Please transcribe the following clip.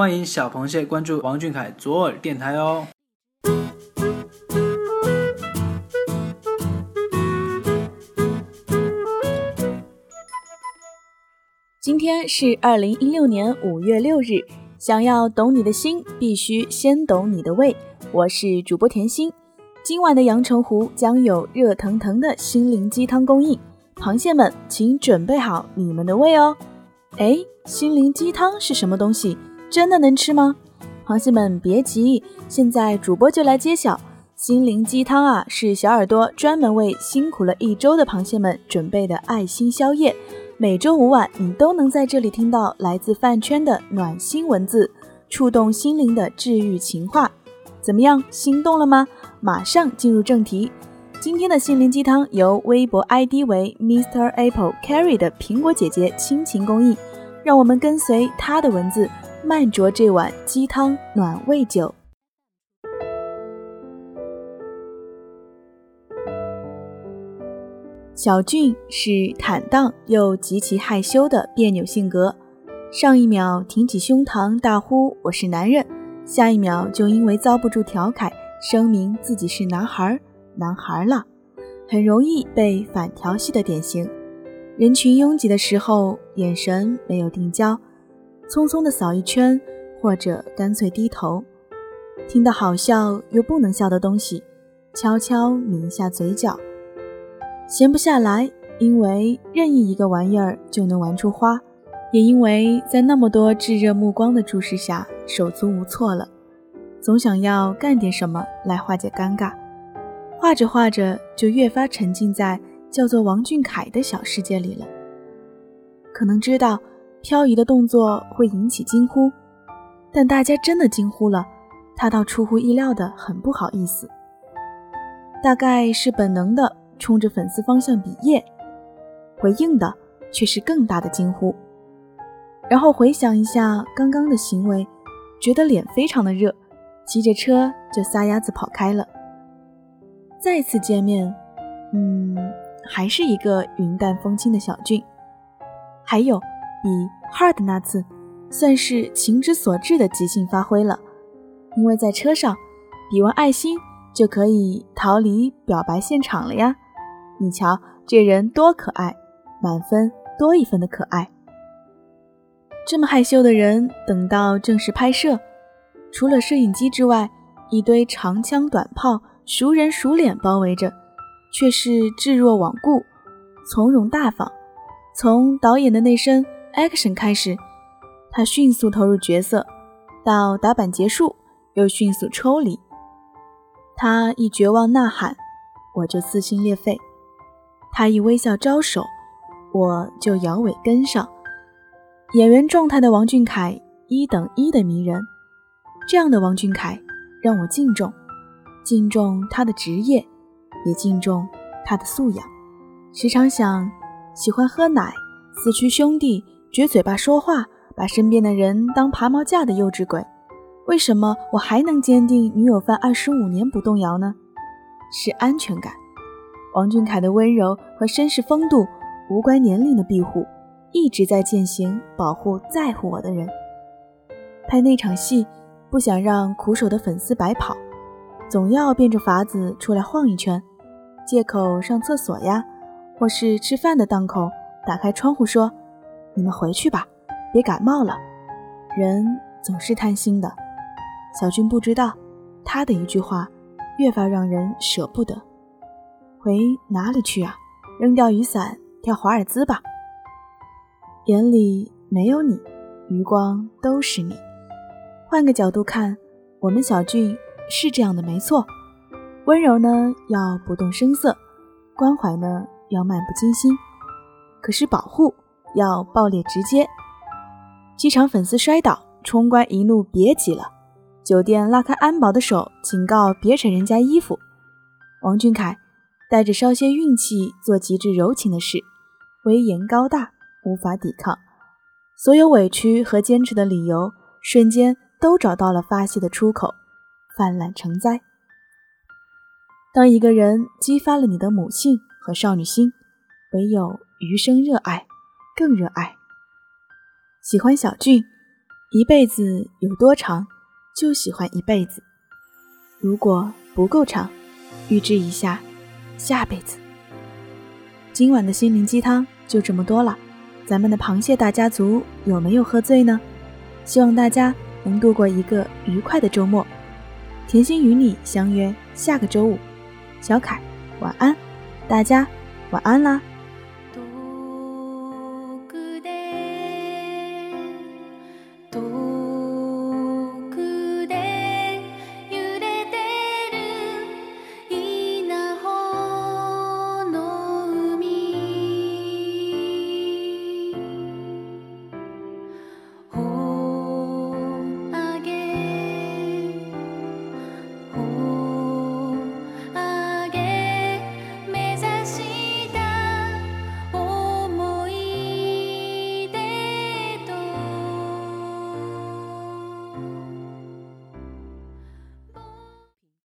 欢迎小螃蟹关注王俊凯左耳电台哦。今天是二零一六年五月六日。想要懂你的心，必须先懂你的胃。我是主播甜心。今晚的阳澄湖将有热腾腾的心灵鸡汤供应，螃蟹们请准备好你们的胃哦。哎，心灵鸡汤是什么东西？真的能吃吗？螃蟹们别急，现在主播就来揭晓。心灵鸡汤啊，是小耳朵专门为辛苦了一周的螃蟹们准备的爱心宵夜。每周五晚，你都能在这里听到来自饭圈的暖心文字，触动心灵的治愈情话。怎么样，心动了吗？马上进入正题。今天的心灵鸡汤由微博 ID 为 Mr Apple Carry 的苹果姐姐倾情公益，让我们跟随她的文字，慢酌这碗鸡汤暖胃酒。小俊是坦荡又极其害羞的别扭性格，上一秒挺起胸膛大呼我是男人，下一秒就因为遭不住调侃，声明自己是男孩儿男孩了，很容易被反调戏的典型。人群拥挤的时候，眼神没有定焦，匆匆的扫一圈，或者干脆低头。听到好笑又不能笑的东西，悄悄抿一下嘴角。闲不下来，因为任意一个玩意儿就能玩出花，也因为在那么多炙热目光的注视下手足无措了，总想要干点什么来化解尴尬。画着画着，就越发沉浸在叫做王俊凯的小世界里了。可能知道漂移的动作会引起惊呼，但大家真的惊呼了，他倒出乎意料的很不好意思，大概是本能的。冲着粉丝方向比耶，回应的却是更大的惊呼。然后回想一下刚刚的行为，觉得脸非常的热，骑着车就撒丫子跑开了。再次见面，嗯，还是一个云淡风轻的小俊。还有比 hard 那次，算是情之所至的即兴发挥了，因为在车上比完爱心就可以逃离表白现场了呀。你瞧，这人多可爱，满分多一分的可爱。这么害羞的人，等到正式拍摄，除了摄影机之外，一堆长枪短炮、熟人熟脸包围着，却是置若罔顾，从容大方。从导演的那声 “action” 开始，他迅速投入角色，到打板结束，又迅速抽离。他一绝望呐喊，我就撕心裂肺。他一微笑招手，我就摇尾跟上。演员状态的王俊凯，一等一的迷人。这样的王俊凯让我敬重，敬重他的职业，也敬重他的素养。时常想，喜欢喝奶、四驱兄弟、撅嘴巴说话、把身边的人当爬毛架的幼稚鬼，为什么我还能坚定女友犯二十五年不动摇呢？是安全感。王俊凯的温柔和绅士风度，无关年龄的庇护，一直在践行保护在乎我的人。拍那场戏，不想让苦守的粉丝白跑，总要变着法子出来晃一圈，借口上厕所呀，或是吃饭的档口，打开窗户说：“你们回去吧，别感冒了。”人总是贪心的，小俊不知道，他的一句话，越发让人舍不得。回哪里去啊？扔掉雨伞，跳华尔兹吧。眼里没有你，余光都是你。换个角度看，我们小俊是这样的，没错。温柔呢，要不动声色；关怀呢，要漫不经心。可是保护要暴烈直接。机场粉丝摔倒，冲关一怒别挤了。酒店拉开安保的手，警告别扯人家衣服。王俊凯。带着稍些运气做极致柔情的事，威严高大，无法抵抗。所有委屈和坚持的理由，瞬间都找到了发泄的出口，泛滥成灾。当一个人激发了你的母性和少女心，唯有余生热爱，更热爱。喜欢小俊，一辈子有多长，就喜欢一辈子。如果不够长，预知一下下辈子。今晚的心灵鸡汤就这么多了，咱们的螃蟹大家族有没有喝醉呢？希望大家能度过一个愉快的周末。甜心与你相约下个周五，小凯晚安，大家晚安啦。